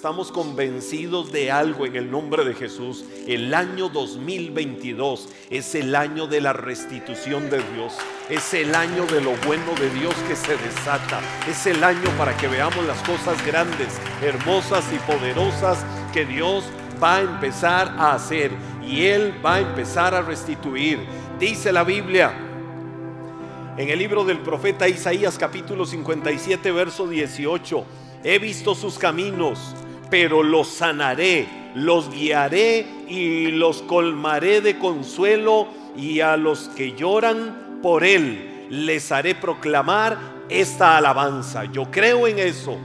estamos convencidos de algo en el nombre de Jesús. El año 2022 es el año de la restitución de Dios. Es el año de lo bueno de Dios que se desata. Es el año para que veamos las cosas grandes, hermosas y poderosas que Dios va a empezar a hacer. Y Él va a empezar a restituir. Dice la Biblia en el libro del profeta Isaías capítulo 57 verso 18 He visto sus caminos, pero los sanaré, los guiaré y los colmaré de consuelo y a los que lloran por él les haré proclamar esta alabanza. Yo creo en eso,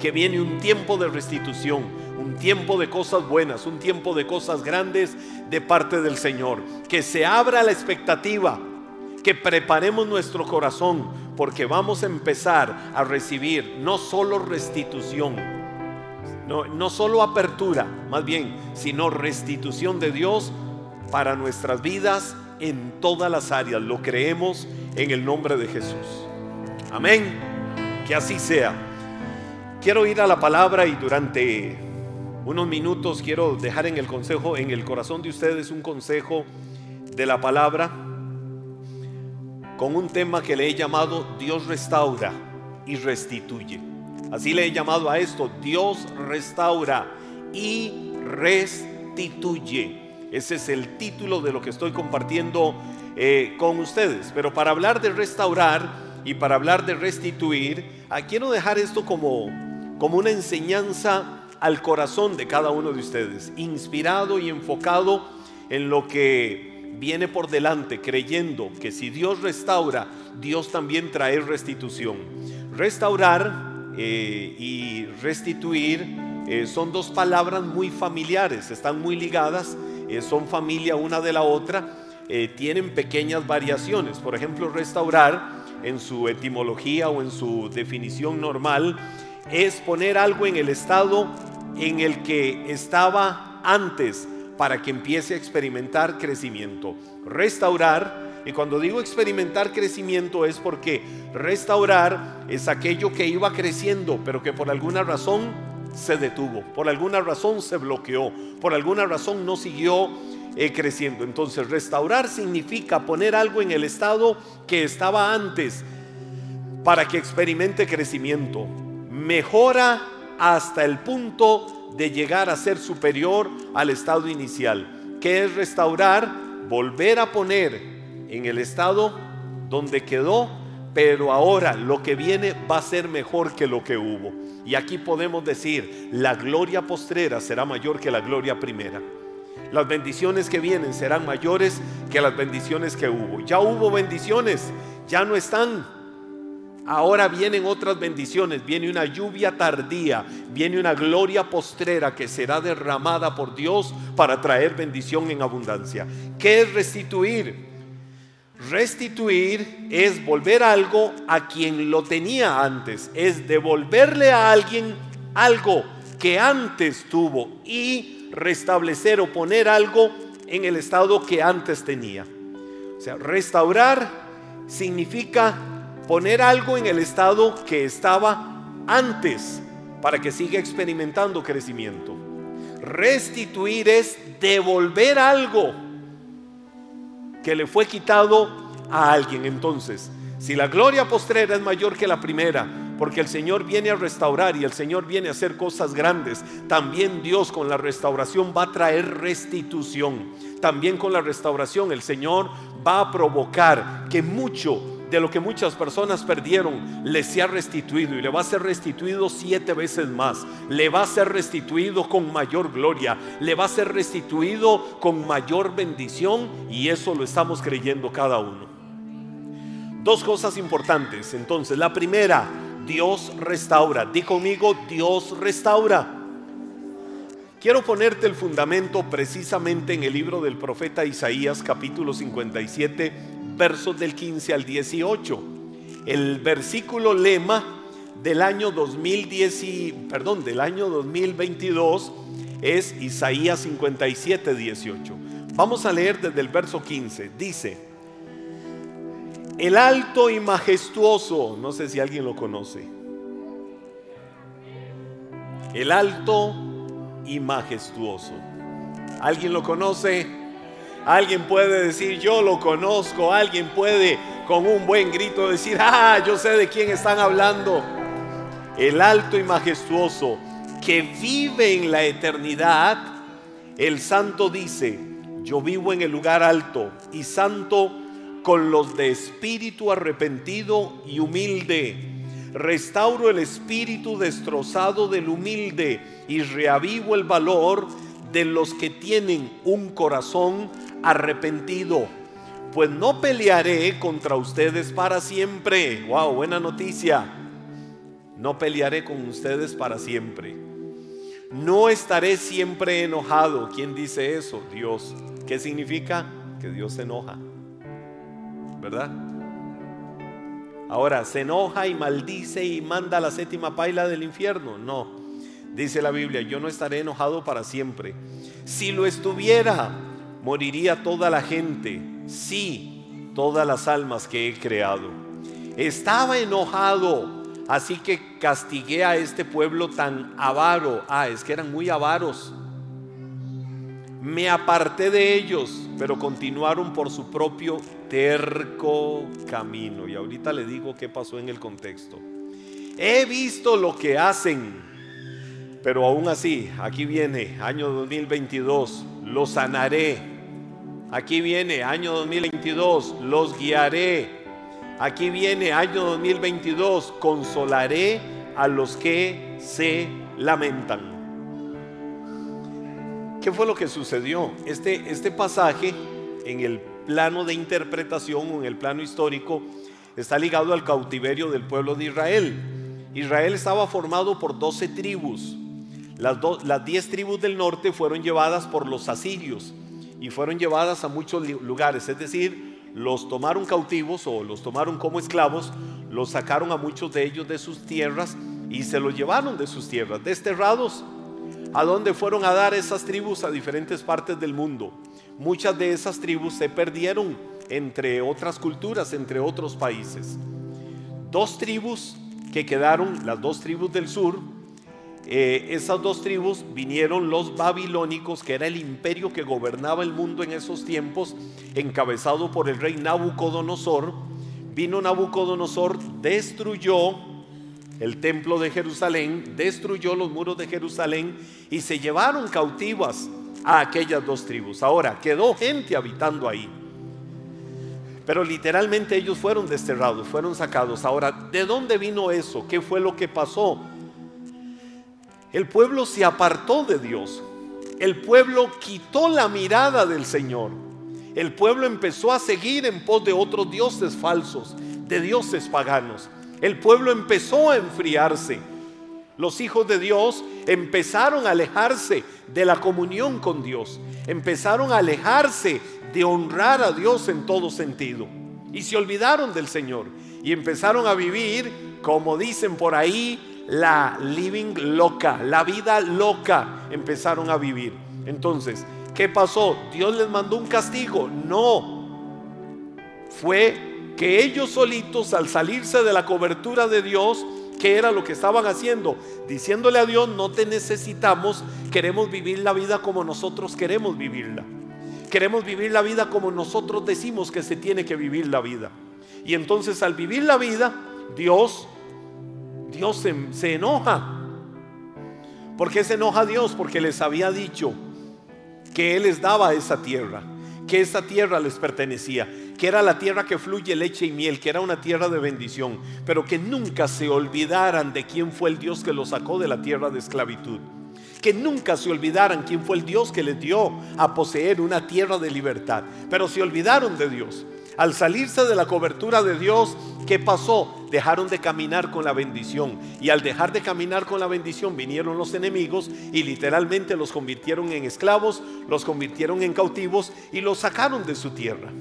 que viene un tiempo de restitución, un tiempo de cosas buenas, un tiempo de cosas grandes de parte del Señor. Que se abra la expectativa que preparemos nuestro corazón porque vamos a empezar a recibir no solo restitución, no, no solo apertura, más bien, sino restitución de Dios para nuestras vidas en todas las áreas. Lo creemos en el nombre de Jesús. Amén. Que así sea. Quiero ir a la palabra y durante unos minutos quiero dejar en el consejo, en el corazón de ustedes un consejo de la palabra con un tema que le he llamado Dios restaura y restituye. Así le he llamado a esto, Dios restaura y restituye. Ese es el título de lo que estoy compartiendo eh, con ustedes. Pero para hablar de restaurar y para hablar de restituir, ah, quiero dejar esto como, como una enseñanza al corazón de cada uno de ustedes, inspirado y enfocado en lo que viene por delante creyendo que si Dios restaura, Dios también trae restitución. Restaurar eh, y restituir eh, son dos palabras muy familiares, están muy ligadas, eh, son familia una de la otra, tienen pequeñas variaciones. Por ejemplo, restaurar en su etimología o en su definición normal es poner algo en el estado en el que estaba antes para que empiece a experimentar crecimiento. Restaurar, y cuando digo experimentar crecimiento es porque restaurar es aquello que iba creciendo, pero que por alguna razón se detuvo, por alguna razón se bloqueó, por alguna razón no siguió eh, creciendo. Entonces, restaurar significa poner algo en el estado que estaba antes para que experimente crecimiento. Mejora hasta el punto de llegar a ser superior al estado inicial, que es restaurar, volver a poner en el estado donde quedó, pero ahora lo que viene va a ser mejor que lo que hubo. Y aquí podemos decir, la gloria postrera será mayor que la gloria primera. Las bendiciones que vienen serán mayores que las bendiciones que hubo. Ya hubo bendiciones, ya no están Ahora vienen otras bendiciones, viene una lluvia tardía, viene una gloria postrera que será derramada por Dios para traer bendición en abundancia. ¿Qué es restituir? Restituir es volver algo a quien lo tenía antes, es devolverle a alguien algo que antes tuvo y restablecer o poner algo en el estado que antes tenía. O sea, restaurar significa poner algo en el estado que estaba antes para que siga experimentando crecimiento. Restituir es devolver algo que le fue quitado a alguien. Entonces, si la gloria postrera es mayor que la primera, porque el Señor viene a restaurar y el Señor viene a hacer cosas grandes, también Dios con la restauración va a traer restitución. También con la restauración el Señor va a provocar que mucho de lo que muchas personas perdieron, les sea restituido y le va a ser restituido siete veces más. Le va a ser restituido con mayor gloria, le va a ser restituido con mayor bendición y eso lo estamos creyendo cada uno. Dos cosas importantes. Entonces, la primera, Dios restaura. Di conmigo, Dios restaura. Quiero ponerte el fundamento precisamente en el libro del profeta Isaías capítulo 57 versos del 15 al 18. El versículo lema del año 2010, perdón, del año 2022 es Isaías 57, 18. Vamos a leer desde el verso 15. Dice, el alto y majestuoso, no sé si alguien lo conoce. el alto y majestuoso. ¿Alguien lo conoce? Alguien puede decir, yo lo conozco. Alguien puede con un buen grito decir, ah, yo sé de quién están hablando. El alto y majestuoso que vive en la eternidad. El santo dice, yo vivo en el lugar alto y santo con los de espíritu arrepentido y humilde. Restauro el espíritu destrozado del humilde y reavivo el valor de los que tienen un corazón arrepentido. Pues no pelearé contra ustedes para siempre. Wow, buena noticia. No pelearé con ustedes para siempre. No estaré siempre enojado. ¿Quién dice eso? Dios. ¿Qué significa? Que Dios se enoja. ¿Verdad? Ahora, ¿se enoja y maldice y manda la séptima paila del infierno? No. Dice la Biblia, yo no estaré enojado para siempre. Si lo estuviera, moriría toda la gente. Sí, todas las almas que he creado. Estaba enojado, así que castigué a este pueblo tan avaro. Ah, es que eran muy avaros. Me aparté de ellos, pero continuaron por su propio terco camino. Y ahorita le digo qué pasó en el contexto. He visto lo que hacen, pero aún así, aquí viene, año 2022, los sanaré. Aquí viene, año 2022, los guiaré. Aquí viene, año 2022, consolaré a los que se lamentan. ¿Qué fue lo que sucedió? Este, este pasaje en el plano de interpretación o en el plano histórico está ligado al cautiverio del pueblo de Israel. Israel estaba formado por 12 tribus. Las, las 10 tribus del norte fueron llevadas por los asirios y fueron llevadas a muchos lugares, es decir, los tomaron cautivos o los tomaron como esclavos, los sacaron a muchos de ellos de sus tierras y se los llevaron de sus tierras, desterrados a dónde fueron a dar esas tribus a diferentes partes del mundo. Muchas de esas tribus se perdieron entre otras culturas, entre otros países. Dos tribus que quedaron, las dos tribus del sur, eh, esas dos tribus vinieron los babilónicos, que era el imperio que gobernaba el mundo en esos tiempos, encabezado por el rey Nabucodonosor. Vino Nabucodonosor, destruyó el templo de Jerusalén, destruyó los muros de Jerusalén y se llevaron cautivas a aquellas dos tribus. Ahora, quedó gente habitando ahí. Pero literalmente ellos fueron desterrados, fueron sacados. Ahora, ¿de dónde vino eso? ¿Qué fue lo que pasó? El pueblo se apartó de Dios. El pueblo quitó la mirada del Señor. El pueblo empezó a seguir en pos de otros dioses falsos, de dioses paganos el pueblo empezó a enfriarse. Los hijos de Dios empezaron a alejarse de la comunión con Dios. Empezaron a alejarse de honrar a Dios en todo sentido. Y se olvidaron del Señor. Y empezaron a vivir, como dicen por ahí, la living loca, la vida loca. Empezaron a vivir. Entonces, ¿qué pasó? ¿Dios les mandó un castigo? No. Fue que ellos solitos al salirse de la cobertura de Dios, ¿qué era lo que estaban haciendo? Diciéndole a Dios, no te necesitamos, queremos vivir la vida como nosotros queremos vivirla. Queremos vivir la vida como nosotros decimos que se tiene que vivir la vida. Y entonces al vivir la vida, Dios, Dios se, enoja. ¿Por qué se enoja Dios? Porque les había dicho que Él les daba esa tierra, que esa tierra les pertenecía que era la tierra que fluye leche y miel, que era una tierra de bendición, pero que nunca se olvidaran de quién fue el Dios que los sacó de la tierra de esclavitud. Que nunca se olvidaran quién fue el Dios que les dio a poseer una tierra de libertad. Pero se olvidaron de Dios. Al salirse de la cobertura de Dios, ¿qué pasó? Dejaron de caminar con la bendición. Y al dejar de caminar con la bendición vinieron los enemigos y literalmente los convirtieron en esclavos, los convirtieron en cautivos y los sacaron de su tierra.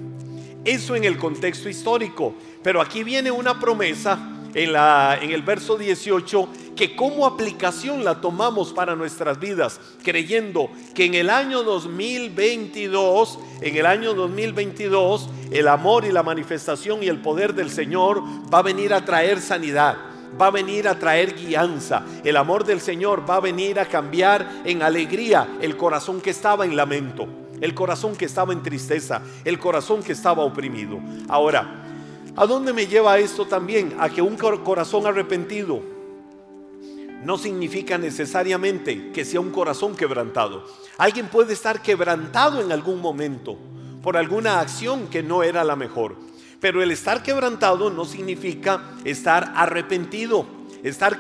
Eso en el contexto histórico. Pero aquí viene una promesa en, la, en el verso 18 que como aplicación la tomamos para nuestras vidas, creyendo que en el año 2022, en el año 2022, el amor y la manifestación y el poder del Señor va a venir a traer sanidad va a venir a traer guianza. El amor del Señor va a venir a cambiar en alegría el corazón que estaba en lamento, el corazón que estaba en tristeza, el corazón que estaba oprimido. Ahora, ¿a dónde me lleva esto también? A que un corazón arrepentido no significa necesariamente que sea un corazón quebrantado. Alguien puede estar quebrantado en algún momento por alguna acción que no era la mejor. Pero el estar quebrantado no significa estar arrepentido. Estar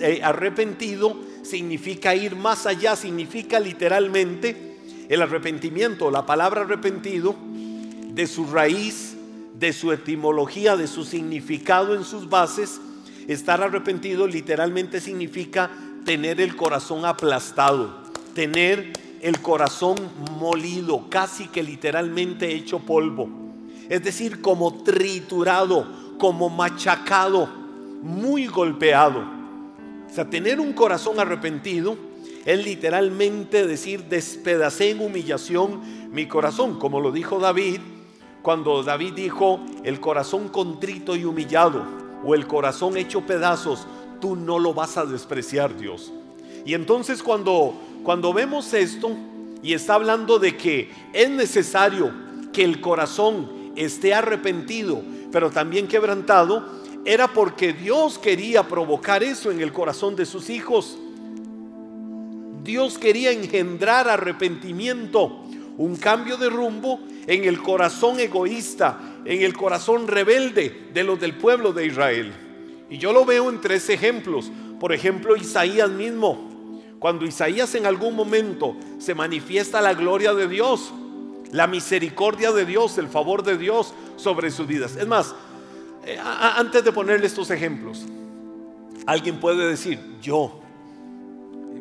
eh, arrepentido significa ir más allá, significa literalmente el arrepentimiento, la palabra arrepentido, de su raíz, de su etimología, de su significado en sus bases. Estar arrepentido literalmente significa tener el corazón aplastado, tener el corazón molido, casi que literalmente hecho polvo. Es decir, como triturado, como machacado, muy golpeado. O sea, tener un corazón arrepentido es literalmente decir, despedacé en humillación mi corazón, como lo dijo David, cuando David dijo, el corazón contrito y humillado, o el corazón hecho pedazos, tú no lo vas a despreciar, Dios. Y entonces cuando cuando vemos esto y está hablando de que es necesario que el corazón esté arrepentido, pero también quebrantado, era porque Dios quería provocar eso en el corazón de sus hijos. Dios quería engendrar arrepentimiento, un cambio de rumbo en el corazón egoísta, en el corazón rebelde de los del pueblo de Israel. Y yo lo veo en tres ejemplos. Por ejemplo, Isaías mismo cuando Isaías en algún momento se manifiesta la gloria de Dios, la misericordia de Dios, el favor de Dios sobre sus vidas. Es más, eh, antes de ponerle estos ejemplos, alguien puede decir, yo,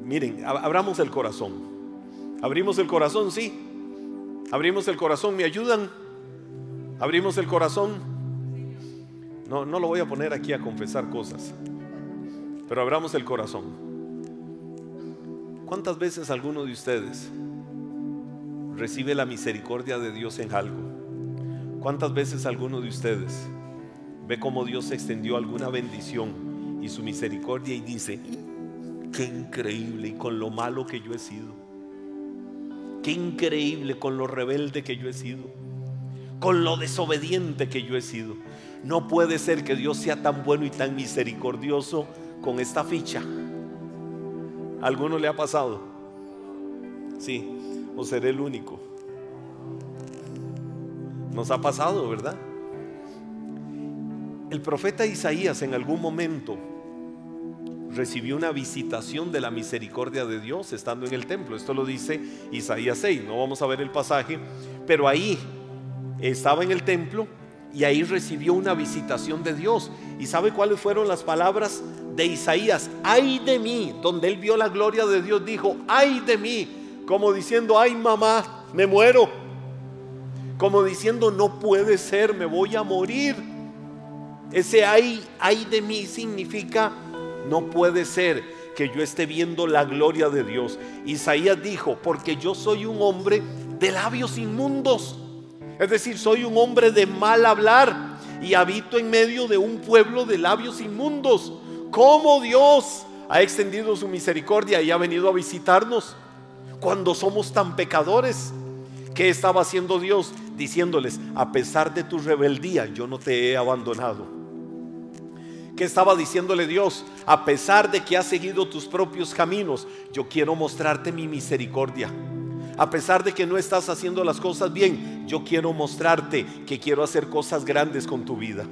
miren, abramos el corazón. Abrimos el corazón, sí. Abrimos el corazón, ¿me ayudan? Abrimos el corazón. No, no lo voy a poner aquí a confesar cosas, pero abramos el corazón. ¿Cuántas veces alguno de ustedes recibe la misericordia de Dios en algo? ¿Cuántas veces alguno de ustedes ve cómo Dios extendió alguna bendición y su misericordia y dice, qué increíble y con lo malo que yo he sido? Qué increíble con lo rebelde que yo he sido, con lo desobediente que yo he sido. No puede ser que Dios sea tan bueno y tan misericordioso con esta ficha alguno le ha pasado? Sí, o seré el único. Nos ha pasado, ¿verdad? El profeta Isaías en algún momento recibió una visitación de la misericordia de Dios estando en el templo. Esto lo dice Isaías 6, no vamos a ver el pasaje, pero ahí estaba en el templo y ahí recibió una visitación de Dios. ¿Y sabe cuáles fueron las palabras de Isaías? Ay de mí, donde él vio la gloria de Dios, dijo, ay de mí, como diciendo, ay mamá, me muero. Como diciendo, no puede ser, me voy a morir. Ese ay, ay de mí significa, no puede ser que yo esté viendo la gloria de Dios. Isaías dijo, porque yo soy un hombre de labios inmundos es decir, soy un hombre de mal hablar y habito en medio de un pueblo de labios inmundos. ¿Cómo Dios ha extendido su misericordia y ha venido a visitarnos cuando somos tan pecadores? ¿Qué estaba haciendo Dios? Diciéndoles, a pesar de tu rebeldía, yo no te he abandonado. ¿Qué estaba diciéndole Dios? A pesar de que has seguido tus propios caminos, yo quiero mostrarte mi misericordia. A pesar de que no estás haciendo las cosas bien, yo quiero mostrarte que quiero hacer cosas grandes con tu vida.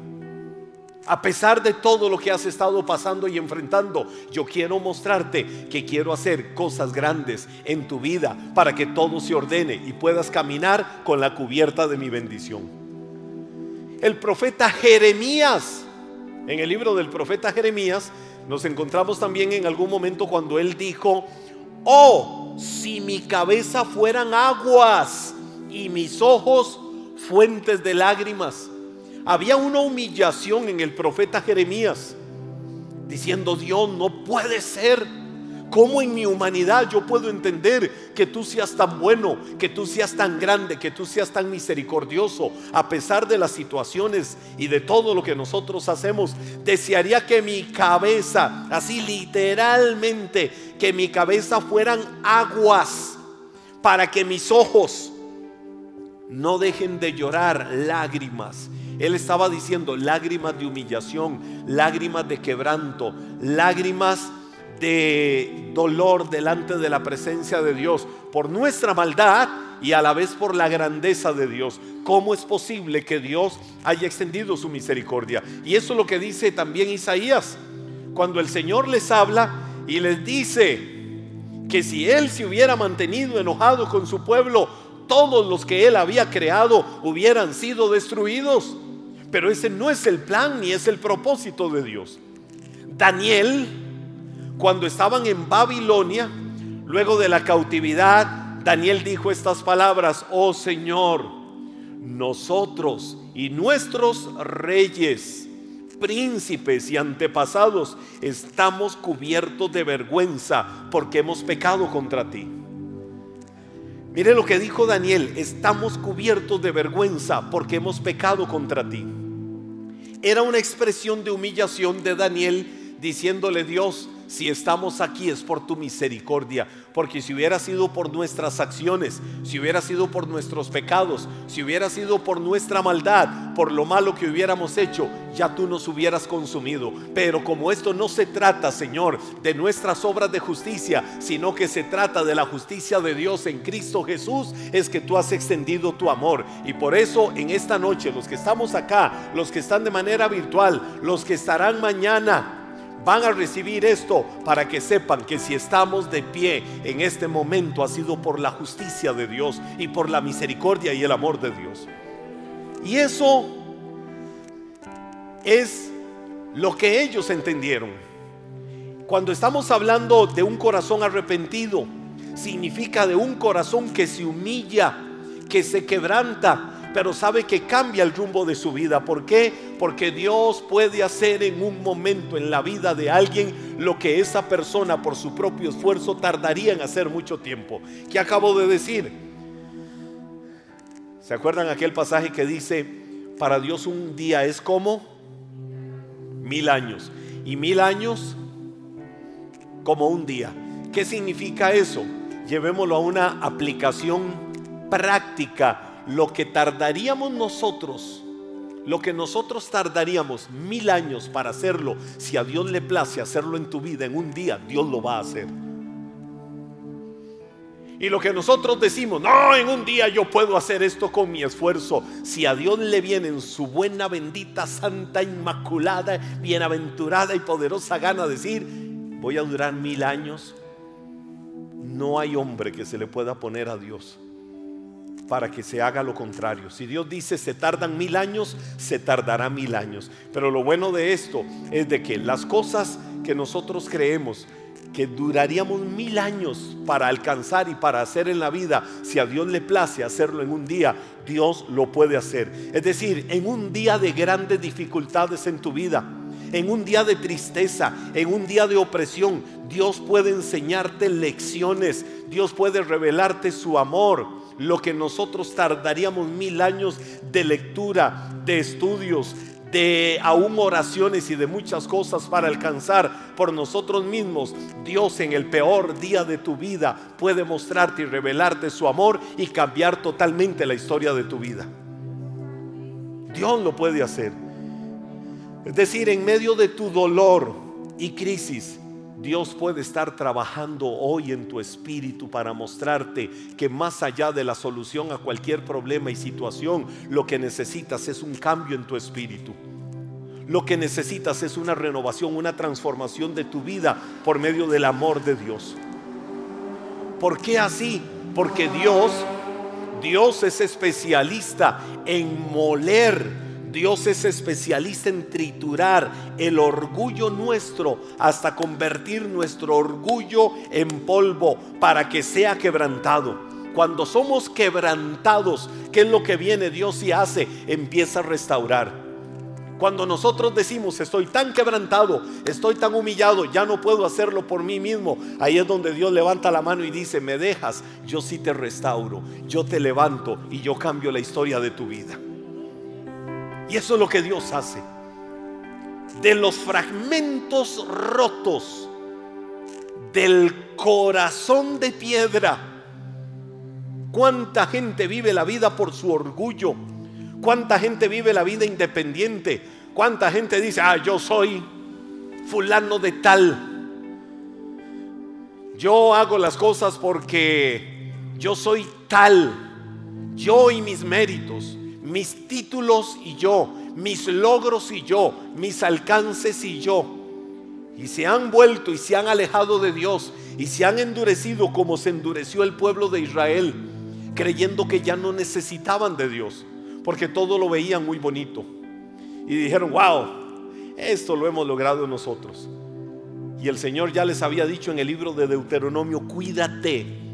A pesar de todo lo que has estado pasando y enfrentando, yo quiero mostrarte que quiero hacer cosas grandes en tu vida para que todo se ordene y puedas caminar con la cubierta de mi bendición. El profeta Jeremías, en el libro del profeta Jeremías, nos encontramos también en algún momento cuando él dijo, oh, si mi cabeza fueran aguas y mis ojos fuentes de lágrimas. Había una humillación en el profeta Jeremías, diciendo, Dios, no puede ser. ¿Cómo en mi humanidad yo puedo entender que tú seas tan bueno, que tú seas tan grande, que tú seas tan misericordioso, a pesar de las situaciones y de todo lo que nosotros hacemos? Desearía que mi cabeza, así literalmente, que mi cabeza fueran aguas para que mis ojos no dejen de llorar lágrimas. Él estaba diciendo lágrimas de humillación, lágrimas de quebranto, lágrimas de dolor delante de la presencia de Dios por nuestra maldad y a la vez por la grandeza de Dios. ¿Cómo es posible que Dios haya extendido su misericordia? Y eso es lo que dice también Isaías. Cuando el Señor les habla y les dice que si Él se hubiera mantenido enojado con su pueblo, todos los que Él había creado hubieran sido destruidos. Pero ese no es el plan ni es el propósito de Dios. Daniel cuando estaban en Babilonia, luego de la cautividad, Daniel dijo estas palabras, oh Señor, nosotros y nuestros reyes, príncipes y antepasados estamos cubiertos de vergüenza porque hemos pecado contra ti. Mire lo que dijo Daniel, estamos cubiertos de vergüenza porque hemos pecado contra ti. Era una expresión de humillación de Daniel diciéndole Dios, si estamos aquí es por tu misericordia, porque si hubiera sido por nuestras acciones, si hubiera sido por nuestros pecados, si hubiera sido por nuestra maldad, por lo malo que hubiéramos hecho, ya tú nos hubieras consumido. Pero como esto no se trata, Señor, de nuestras obras de justicia, sino que se trata de la justicia de Dios en Cristo Jesús, es que tú has extendido tu amor. Y por eso en esta noche, los que estamos acá, los que están de manera virtual, los que estarán mañana, van a recibir esto para que sepan que si estamos de pie en este momento ha sido por la justicia de Dios y por la misericordia y el amor de Dios. Y eso es lo que ellos entendieron. Cuando estamos hablando de un corazón arrepentido, significa de un corazón que se humilla, que se quebranta, pero sabe que cambia el rumbo de su vida. ¿Por qué? Porque Dios puede hacer en un momento en la vida de alguien lo que esa persona por su propio esfuerzo tardaría en hacer mucho tiempo. ¿Qué acabo de decir? ¿Se acuerdan aquel pasaje que dice, para Dios un día es como mil años y mil años como un día? ¿Qué significa eso? Llevémoslo a una aplicación práctica lo que tardaríamos nosotros, lo que nosotros tardaríamos mil años para hacerlo, si a Dios le place hacerlo en tu vida en un día, Dios lo va a hacer. Y lo que nosotros decimos, no, en un día yo puedo hacer esto con mi esfuerzo. Si a Dios le viene en su buena, bendita, santa, inmaculada, bienaventurada y poderosa gana decir, voy a durar mil años, no hay hombre que se le pueda poner a Dios para que se haga lo contrario. Si Dios dice se tardan mil años, se tardará mil años. Pero lo bueno de esto es de que las cosas que nosotros creemos que duraríamos mil años para alcanzar y para hacer en la vida, si a Dios le place hacerlo en un día, Dios lo puede hacer. Es decir, en un día de grandes dificultades en tu vida, en un día de tristeza, en un día de opresión, Dios puede enseñarte lecciones, Dios puede revelarte su amor lo que nosotros tardaríamos mil años de lectura, de estudios, de aún oraciones y de muchas cosas para alcanzar por nosotros mismos, Dios en el peor día de tu vida puede mostrarte y revelarte su amor y cambiar totalmente la historia de tu vida. Dios lo puede hacer. Es decir, en medio de tu dolor y crisis, Dios puede estar trabajando hoy en tu espíritu para mostrarte que más allá de la solución a cualquier problema y situación, lo que necesitas es un cambio en tu espíritu. Lo que necesitas es una renovación, una transformación de tu vida por medio del amor de Dios. ¿Por qué así? Porque Dios, Dios es especialista en moler Dios es especialista en triturar el orgullo nuestro hasta convertir nuestro orgullo en polvo para que sea quebrantado. Cuando somos quebrantados, ¿qué es lo que viene Dios y hace? Empieza a restaurar. Cuando nosotros decimos, estoy tan quebrantado, estoy tan humillado, ya no puedo hacerlo por mí mismo, ahí es donde Dios levanta la mano y dice, me dejas, yo sí te restauro, yo te levanto y yo cambio la historia de tu vida. Y eso es lo que Dios hace. De los fragmentos rotos del corazón de piedra, ¿cuánta gente vive la vida por su orgullo? ¿Cuánta gente vive la vida independiente? ¿Cuánta gente dice, ah, yo soy fulano de tal? Yo hago las cosas porque yo soy tal. Yo y mis méritos, mis títulos y yo, mis logros y yo, mis alcances y yo. Y se han vuelto y se han alejado de Dios y se han endurecido como se endureció el pueblo de Israel, creyendo que ya no necesitaban de Dios porque todo lo veían muy bonito. Y dijeron, wow, esto lo hemos logrado nosotros. Y el Señor ya les había dicho en el libro de Deuteronomio, cuídate,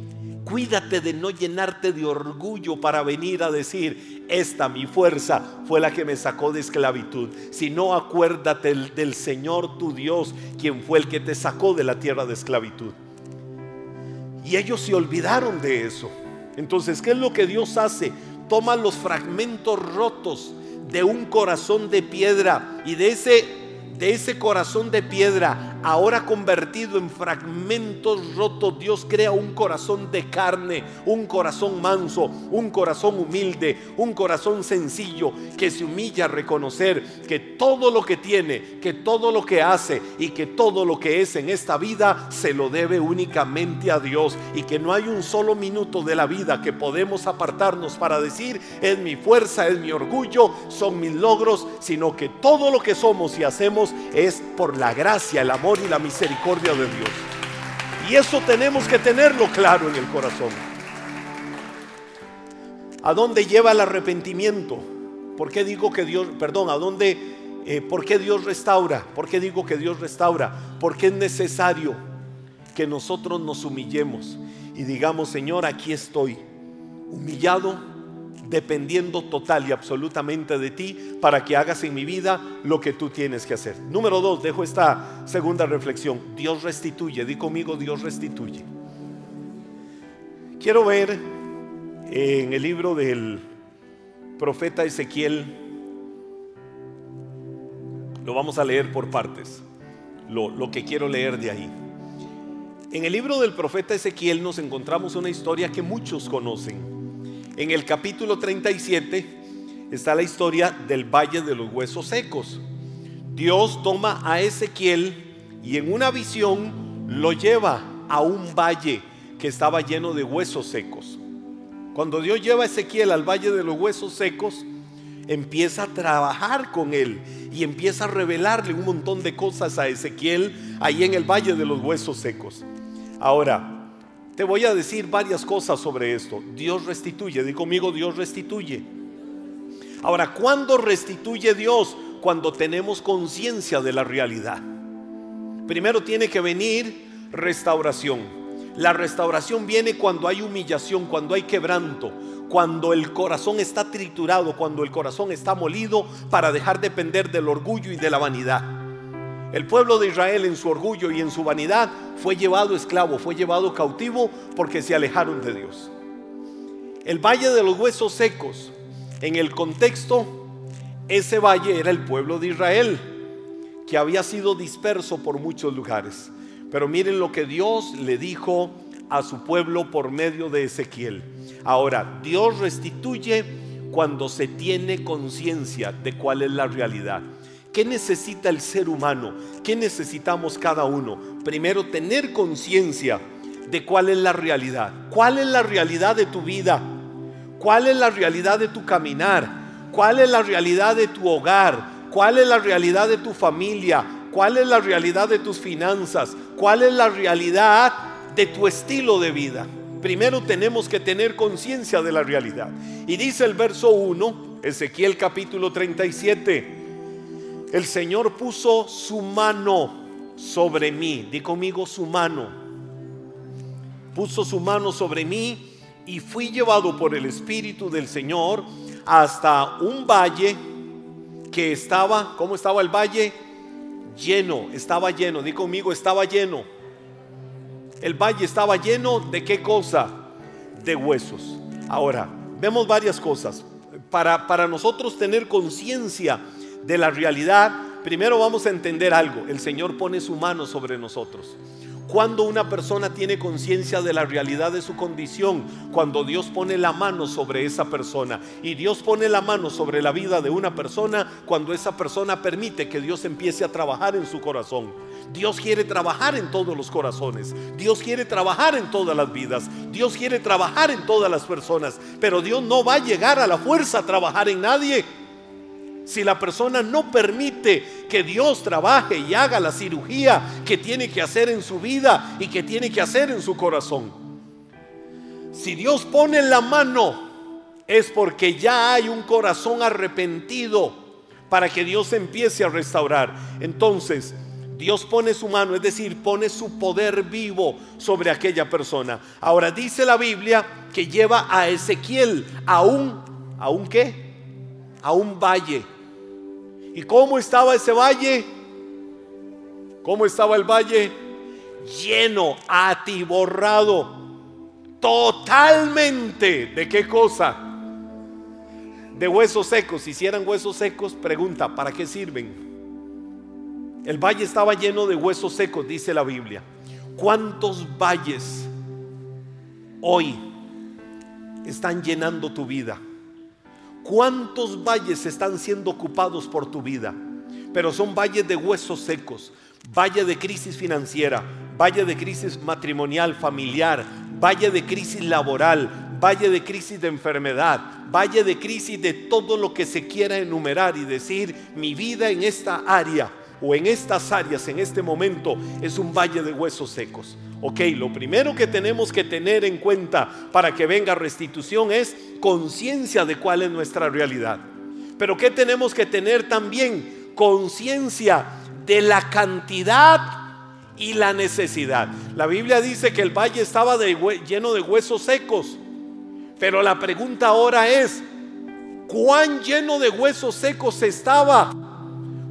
cuídate de no llenarte de orgullo para venir a decir, esta mi fuerza fue la que me sacó de esclavitud. Sino acuérdate del Señor tu Dios, quien fue el que te sacó de la tierra de esclavitud. Y ellos se olvidaron de eso. Entonces, ¿qué es lo que Dios hace? toma los fragmentos rotos de un corazón de piedra y de ese de ese corazón de piedra, ahora convertido en fragmentos rotos, Dios crea un corazón de carne, un corazón manso, un corazón humilde, un corazón sencillo que se humilla a reconocer que todo lo que tiene, que todo lo que hace y que todo lo que es en esta vida se lo debe únicamente a Dios y que no hay un solo minuto de la vida que podemos apartarnos para decir es mi fuerza, es mi orgullo, son mis logros, sino que todo lo que somos y hacemos es por la gracia, el amor y la misericordia de Dios. Y eso tenemos que tenerlo claro en el corazón. ¿A dónde lleva el arrepentimiento? ¿Por qué digo que Dios, perdón, a dónde, eh, por qué Dios restaura? ¿Por qué digo que Dios restaura? Porque es necesario que nosotros nos humillemos y digamos, Señor, aquí estoy, humillado, dependiendo total y absolutamente de ti para que hagas en mi vida lo que tú tienes que hacer. Número dos, dejo esta segunda reflexión. Dios restituye, di conmigo, Dios restituye. Quiero ver en el libro del profeta Ezequiel, lo vamos a leer por partes, lo, lo que quiero leer de ahí. En el libro del profeta Ezequiel nos encontramos una historia que muchos conocen en el capítulo 37 está la historia del Valle de los Huesos Secos. Dios toma a Ezequiel y en una visión lo lleva a un valle que estaba lleno de huesos secos. Cuando Dios lleva a Ezequiel al Valle de los Huesos Secos, empieza a trabajar con él y empieza a revelarle un montón de cosas a Ezequiel ahí en el Valle de los Huesos Secos. Ahora, te voy a decir varias cosas sobre esto. Dios restituye, di conmigo, Dios restituye. Ahora, ¿cuándo restituye Dios? Cuando tenemos conciencia de la realidad. Primero tiene que venir restauración. La restauración viene cuando hay humillación, cuando hay quebranto, cuando el corazón está triturado, cuando el corazón está molido para dejar depender del orgullo y de la vanidad. El pueblo de Israel en su orgullo y en su vanidad fue llevado esclavo, fue llevado cautivo porque se alejaron de Dios. El valle de los huesos secos, en el contexto, ese valle era el pueblo de Israel, que había sido disperso por muchos lugares. Pero miren lo que Dios le dijo a su pueblo por medio de Ezequiel. Ahora, Dios restituye cuando se tiene conciencia de cuál es la realidad. ¿Qué necesita el ser humano? ¿Qué necesitamos cada uno? Primero, tener conciencia de cuál es la realidad. ¿Cuál es la realidad de tu vida? ¿Cuál es la realidad de tu caminar? ¿Cuál es la realidad de tu hogar? ¿Cuál es la realidad de tu familia? ¿Cuál es la realidad de tus finanzas? ¿Cuál es la realidad de tu estilo de vida? Primero tenemos que tener conciencia de la realidad. Y dice el verso 1, Ezequiel capítulo 37 el Señor puso su mano sobre mí. Di conmigo su mano. Puso su mano sobre mí y fui llevado por el Espíritu del Señor hasta un valle que estaba, ¿cómo estaba el valle? Lleno, estaba lleno. Di conmigo, estaba lleno. El valle estaba lleno de qué cosa? De huesos. Ahora, vemos varias cosas. Para, para nosotros tener conciencia de la realidad, primero vamos a entender algo. El Señor pone su mano sobre nosotros. Cuando una persona tiene conciencia de la realidad de su condición, cuando Dios pone la mano sobre esa persona y Dios pone la mano sobre la vida de una persona, cuando esa persona permite que Dios empiece a trabajar en su corazón. Dios quiere trabajar en todos los corazones, Dios quiere trabajar en todas las vidas, Dios quiere trabajar en todas las personas, pero Dios no va a llegar a la fuerza a trabajar en nadie. Si la persona no permite que Dios trabaje y haga la cirugía que tiene que hacer en su vida y que tiene que hacer en su corazón. Si Dios pone la mano es porque ya hay un corazón arrepentido para que Dios empiece a restaurar. Entonces, Dios pone su mano, es decir, pone su poder vivo sobre aquella persona. Ahora dice la Biblia que lleva a Ezequiel a un, ¿a un qué? A un valle. ¿Y cómo estaba ese valle? ¿Cómo estaba el valle? Lleno, atiborrado, totalmente. ¿De qué cosa? De huesos secos. Si hicieran huesos secos, pregunta, ¿para qué sirven? El valle estaba lleno de huesos secos, dice la Biblia. ¿Cuántos valles hoy están llenando tu vida? ¿Cuántos valles están siendo ocupados por tu vida? Pero son valles de huesos secos, valle de crisis financiera, valle de crisis matrimonial, familiar, valle de crisis laboral, valle de crisis de enfermedad, valle de crisis de todo lo que se quiera enumerar y decir mi vida en esta área o en estas áreas en este momento es un valle de huesos secos. Ok, lo primero que tenemos que tener en cuenta para que venga restitución es conciencia de cuál es nuestra realidad. Pero ¿qué tenemos que tener también? Conciencia de la cantidad y la necesidad. La Biblia dice que el valle estaba lleno de huesos secos. Pero la pregunta ahora es, ¿cuán lleno de huesos secos estaba?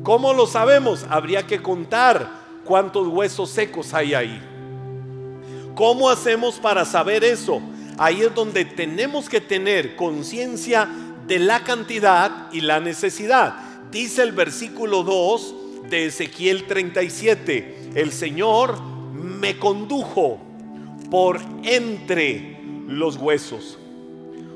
¿Cómo lo sabemos? Habría que contar cuántos huesos secos hay ahí. ¿Cómo hacemos para saber eso? Ahí es donde tenemos que tener conciencia de la cantidad y la necesidad. Dice el versículo 2 de Ezequiel 37, el Señor me condujo por entre los huesos.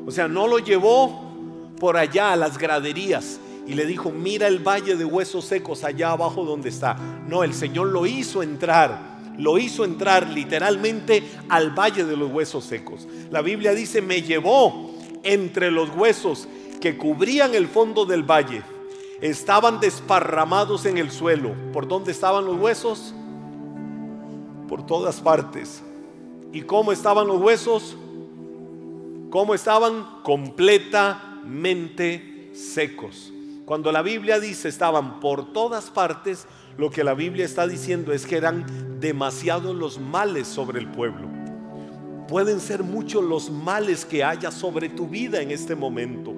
O sea, no lo llevó por allá a las graderías, y le dijo, mira el valle de huesos secos allá abajo donde está. No, el Señor lo hizo entrar, lo hizo entrar literalmente al valle de los huesos secos. La Biblia dice, me llevó entre los huesos que cubrían el fondo del valle. Estaban desparramados en el suelo. ¿Por dónde estaban los huesos? Por todas partes. ¿Y cómo estaban los huesos? ¿Cómo estaban? Completamente secos. Cuando la Biblia dice estaban por todas partes, lo que la Biblia está diciendo es que eran demasiados los males sobre el pueblo. Pueden ser muchos los males que haya sobre tu vida en este momento.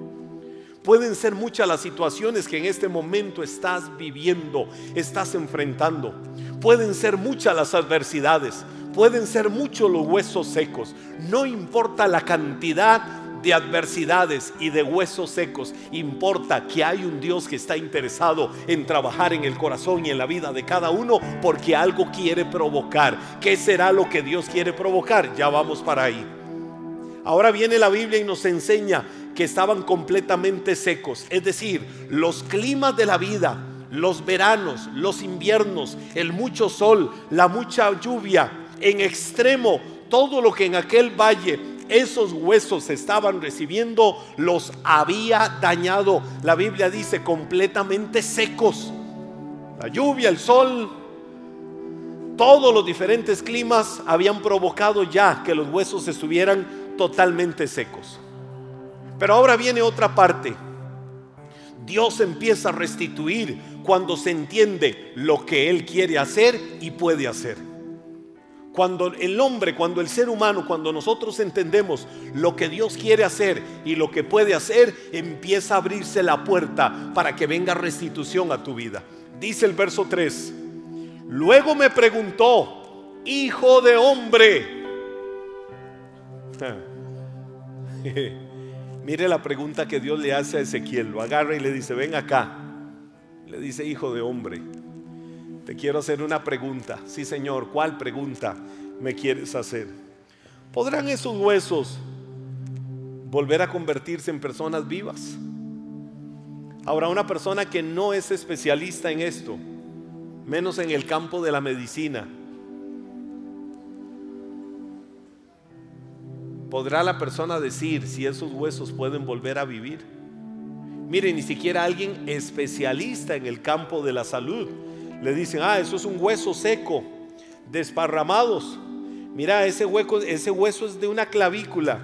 Pueden ser muchas las situaciones que en este momento estás viviendo, estás enfrentando. Pueden ser muchas las adversidades. Pueden ser muchos los huesos secos. No importa la cantidad de adversidades y de huesos secos. Importa que hay un Dios que está interesado en trabajar en el corazón y en la vida de cada uno porque algo quiere provocar. ¿Qué será lo que Dios quiere provocar? Ya vamos para ahí. Ahora viene la Biblia y nos enseña que estaban completamente secos. Es decir, los climas de la vida, los veranos, los inviernos, el mucho sol, la mucha lluvia, en extremo, todo lo que en aquel valle esos huesos estaban recibiendo los había dañado. La Biblia dice completamente secos. La lluvia, el sol, todos los diferentes climas habían provocado ya que los huesos estuvieran totalmente secos. Pero ahora viene otra parte. Dios empieza a restituir cuando se entiende lo que Él quiere hacer y puede hacer. Cuando el hombre, cuando el ser humano, cuando nosotros entendemos lo que Dios quiere hacer y lo que puede hacer, empieza a abrirse la puerta para que venga restitución a tu vida. Dice el verso 3. Luego me preguntó, hijo de hombre. Mire la pregunta que Dios le hace a Ezequiel. Lo agarra y le dice, ven acá. Le dice, hijo de hombre, te quiero hacer una pregunta. Sí, Señor, ¿cuál pregunta me quieres hacer? ¿Podrán esos huesos volver a convertirse en personas vivas? Ahora, una persona que no es especialista en esto, menos en el campo de la medicina, ¿podrá la persona decir si esos huesos pueden volver a vivir? Mire, ni siquiera alguien especialista en el campo de la salud le dicen, ah, eso es un hueso seco, desparramados. Mira, ese, hueco, ese hueso es de una clavícula.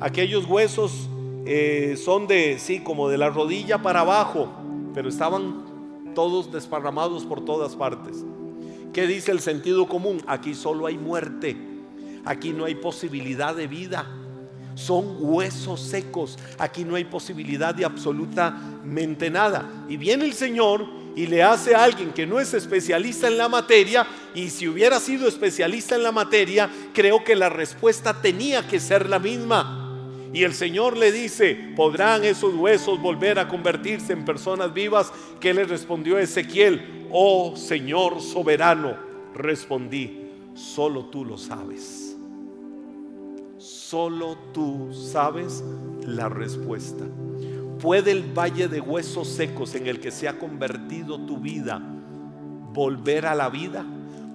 Aquellos huesos eh, son de, sí, como de la rodilla para abajo, pero estaban todos desparramados por todas partes. ¿Qué dice el sentido común? Aquí solo hay muerte, aquí no hay posibilidad de vida son huesos secos. Aquí no hay posibilidad de absolutamente nada. Y viene el Señor y le hace a alguien que no es especialista en la materia, y si hubiera sido especialista en la materia, creo que la respuesta tenía que ser la misma. Y el Señor le dice, ¿podrán esos huesos volver a convertirse en personas vivas? ¿Qué le respondió Ezequiel? Oh Señor soberano, respondí, solo tú lo sabes. Solo tú sabes la respuesta. ¿Puede el valle de huesos secos en el que se ha convertido tu vida volver a la vida?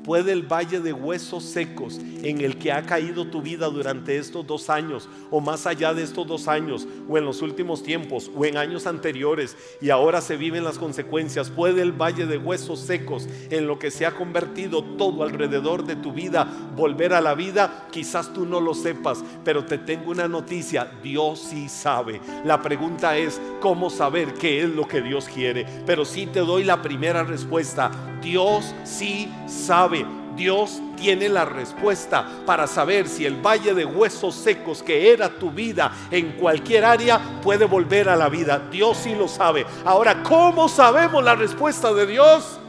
Puede el valle de huesos secos en el que ha caído tu vida durante estos dos años o más allá de estos dos años o en los últimos tiempos o en años anteriores y ahora se viven las consecuencias, puede el valle de huesos secos en lo que se ha convertido todo alrededor de tu vida volver a la vida, quizás tú no lo sepas, pero te tengo una noticia, Dios sí sabe. La pregunta es, ¿cómo saber qué es lo que Dios quiere? Pero sí te doy la primera respuesta, Dios sí sabe. Dios tiene la respuesta para saber si el valle de huesos secos que era tu vida en cualquier área puede volver a la vida. Dios sí lo sabe. Ahora, ¿cómo sabemos la respuesta de Dios?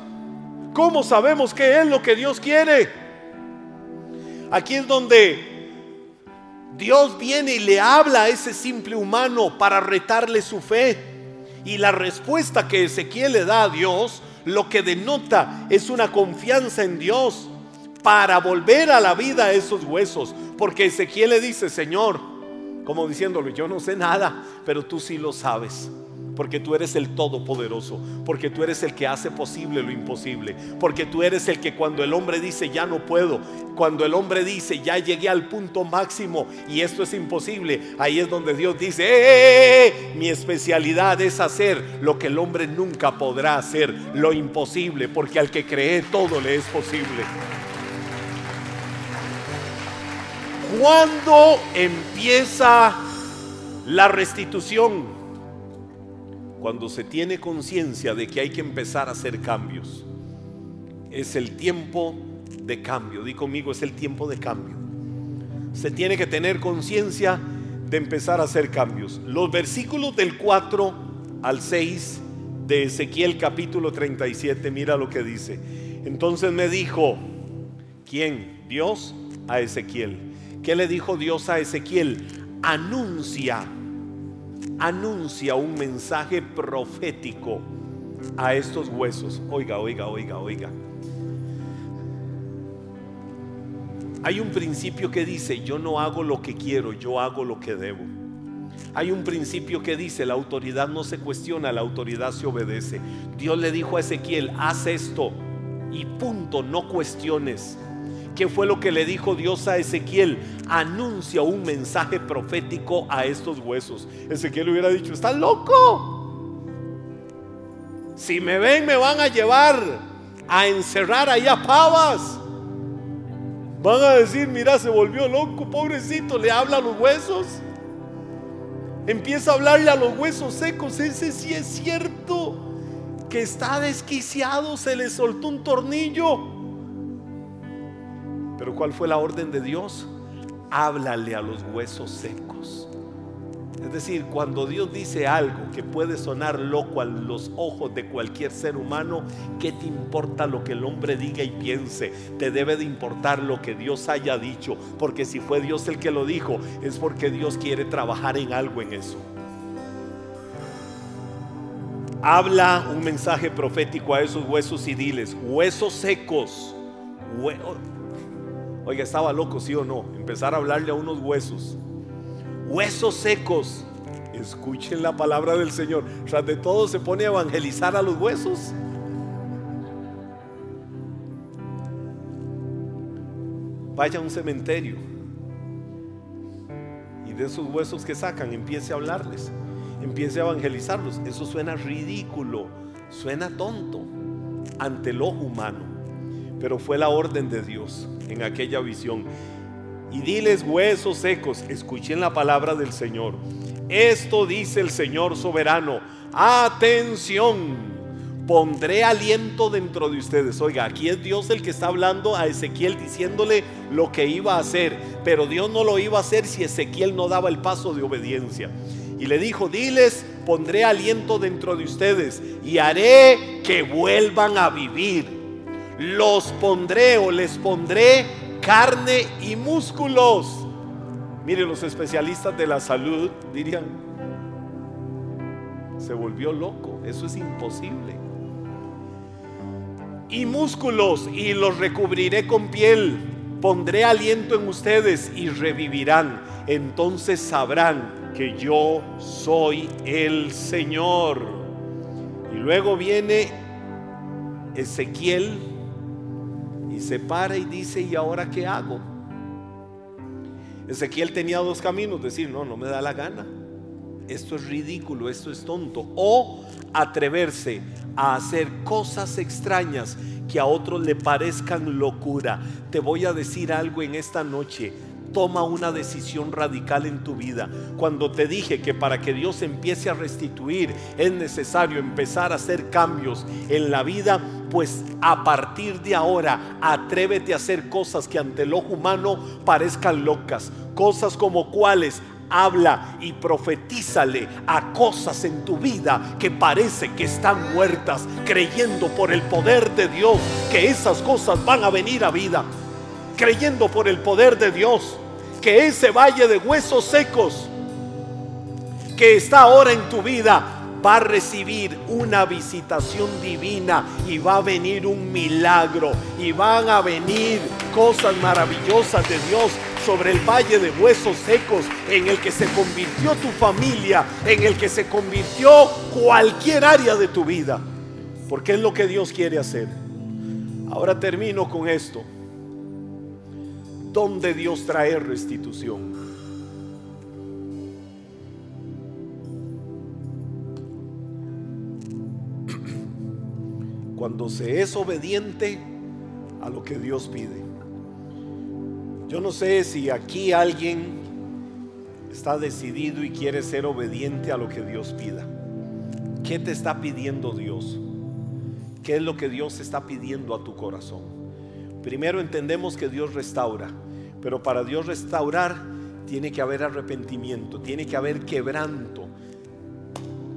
¿Cómo sabemos qué es lo que Dios quiere? Aquí es donde Dios viene y le habla a ese simple humano para retarle su fe. Y la respuesta que Ezequiel le da a Dios lo que denota es una confianza en Dios para volver a la vida a esos huesos. Porque Ezequiel le dice, Señor, como diciéndole, yo no sé nada, pero tú sí lo sabes porque tú eres el todopoderoso, porque tú eres el que hace posible lo imposible, porque tú eres el que cuando el hombre dice ya no puedo, cuando el hombre dice ya llegué al punto máximo y esto es imposible, ahí es donde Dios dice, ¡Eh, eh, eh, mi especialidad es hacer lo que el hombre nunca podrá hacer, lo imposible, porque al que cree todo le es posible. Cuando empieza la restitución? Cuando se tiene conciencia de que hay que empezar a hacer cambios. Es el tiempo de cambio. Di conmigo, es el tiempo de cambio. Se tiene que tener conciencia de empezar a hacer cambios. Los versículos del 4 al 6 de Ezequiel capítulo 37, mira lo que dice. Entonces me dijo, ¿quién? Dios a Ezequiel. ¿Qué le dijo Dios a Ezequiel? Anuncia anuncia un mensaje profético a estos huesos. Oiga, oiga, oiga, oiga. Hay un principio que dice, yo no hago lo que quiero, yo hago lo que debo. Hay un principio que dice, la autoridad no se cuestiona, la autoridad se obedece. Dios le dijo a Ezequiel, haz esto y punto, no cuestiones. ¿Qué fue lo que le dijo Dios a Ezequiel? Anuncia un mensaje profético a estos huesos. Ezequiel hubiera dicho, ¿estás loco? Si me ven me van a llevar a encerrar allá pavas. Van a decir, mira, se volvió loco, pobrecito, le habla a los huesos. Empieza a hablarle a los huesos secos. Ese sí es cierto que está desquiciado, se le soltó un tornillo Pero ¿cuál fue la orden de Dios? Háblale a los huesos secos. Es decir, cuando Dios dice algo que puede sonar loco a los ojos de cualquier ser humano, ¿qué te importa lo que el hombre diga y piense? Te debe de importar lo que Dios haya dicho, porque si fue Dios el que lo dijo, es porque Dios quiere trabajar en algo en eso. Habla un mensaje profético a esos huesos y diles, huesos secos. Oiga, estaba loco, sí o no, empezar a hablarle a unos huesos. Huesos secos, escuchen la palabra del Señor. Tras de todo se pone a evangelizar a los huesos. Vaya a un cementerio. Y de esos huesos que sacan empiece a hablarles, empiece a evangelizarlos. Eso suena ridículo, suena tonto. Ante el ojo humano, pero fue la orden de Dios en aquella visión y diles huesos secos, escuchen la palabra del Señor. Esto dice el Señor soberano. Atención, pondré aliento dentro de ustedes. Oiga, aquí es Dios el que está hablando a Ezequiel diciéndole lo que iba a hacer, pero Dios no lo iba a hacer si Ezequiel no daba el paso de obediencia. Y le dijo, diles, pondré aliento dentro de ustedes y haré que vuelvan a vivir. Los pondré o les pondré carne y músculos. Mire, los especialistas de la salud dirían, se volvió loco, eso es imposible. Y músculos y los recubriré con piel, pondré aliento en ustedes y revivirán. Entonces sabrán que yo soy el Señor. Y luego viene Ezequiel y se para y dice, ¿y ahora qué hago? Ezequiel tenía dos caminos, decir, no, no me da la gana. Esto es ridículo, esto es tonto. O atreverse a hacer cosas extrañas que a otros le parezcan locura. Te voy a decir algo en esta noche toma una decisión radical en tu vida. Cuando te dije que para que Dios empiece a restituir es necesario empezar a hacer cambios en la vida, pues a partir de ahora atrévete a hacer cosas que ante el ojo humano parezcan locas. Cosas como cuáles habla y profetízale a cosas en tu vida que parece que están muertas, creyendo por el poder de Dios que esas cosas van a venir a vida creyendo por el poder de Dios que ese valle de huesos secos que está ahora en tu vida va a recibir una visitación divina y va a venir un milagro y van a venir cosas maravillosas de Dios sobre el valle de huesos secos en el que se convirtió tu familia, en el que se convirtió cualquier área de tu vida, porque es lo que Dios quiere hacer. Ahora termino con esto donde Dios trae restitución. Cuando se es obediente a lo que Dios pide. Yo no sé si aquí alguien está decidido y quiere ser obediente a lo que Dios pida. ¿Qué te está pidiendo Dios? ¿Qué es lo que Dios está pidiendo a tu corazón? Primero entendemos que Dios restaura, pero para Dios restaurar tiene que haber arrepentimiento, tiene que haber quebranto.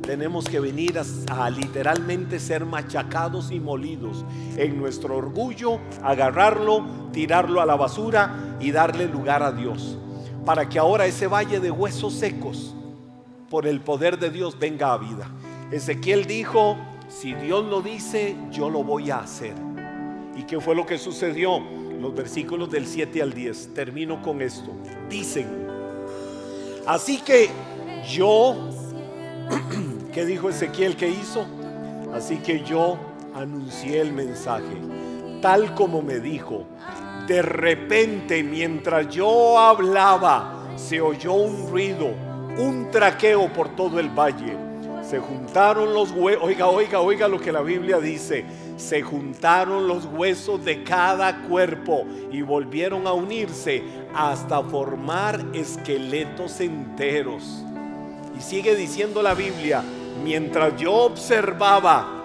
Tenemos que venir a, literalmente ser machacados y molidos en nuestro orgullo, agarrarlo, tirarlo a la basura y darle lugar a Dios. Para que ahora ese valle de huesos secos, por el poder de Dios, venga a vida. Ezequiel dijo, si Dios lo dice, yo lo voy a hacer. ¿Y qué fue lo que sucedió? Los versículos del 7 al 10. Termino con esto. Dicen, así que yo, ¿qué dijo Ezequiel que hizo? Así que yo anuncié el mensaje, tal como me dijo. De repente, mientras yo hablaba, se oyó un ruido, un traqueo por todo el valle. Se juntaron los huesos. Oiga, oiga, oiga lo que la Biblia dice se juntaron los huesos de cada cuerpo y volvieron a unirse hasta formar esqueletos enteros. Y sigue diciendo la Biblia, mientras yo observaba,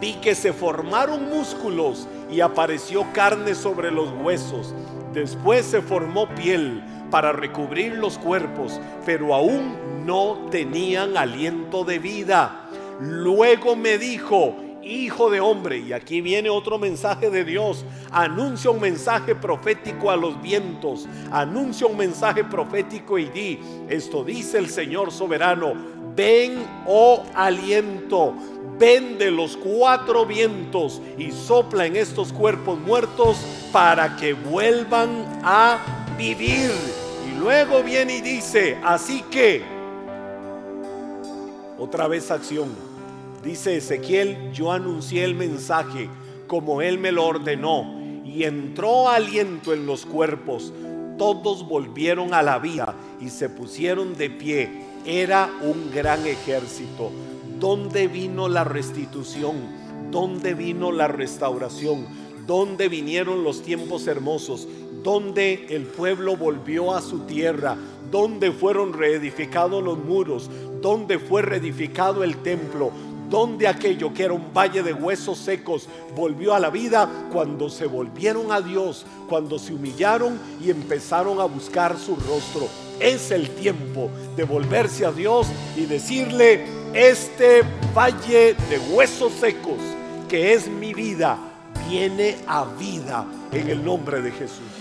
vi que se formaron músculos y apareció carne sobre los huesos. Después se formó piel para recubrir los cuerpos, pero aún no tenían aliento de vida. Luego me dijo, hijo de hombre, y aquí viene otro mensaje de Dios, anuncia un mensaje profético a los vientos, anuncia un mensaje profético y di, esto dice el Señor soberano, ven, oh aliento, ven de los cuatro vientos y sopla en estos cuerpos muertos para que vuelvan a vivir. Y luego viene y dice, así que, otra vez acción, dice Ezequiel, yo anuncié el mensaje como él me lo ordenó y entró aliento en los cuerpos. Todos volvieron a la vía y se pusieron de pie. Era un gran ejército. ¿Dónde vino la restitución? ¿Dónde vino la restauración? ¿Dónde vinieron los tiempos hermosos? ¿Dónde el pueblo volvió a su tierra? ¿Dónde fueron reedificados los muros? ¿Dónde fue reedificado el templo? Donde aquello que era un valle de huesos secos volvió a la vida cuando se volvieron a Dios, cuando se humillaron y empezaron a buscar su rostro. Es el tiempo de volverse a Dios y decirle, este valle de huesos secos, que es mi vida, viene a vida en el nombre de Jesús.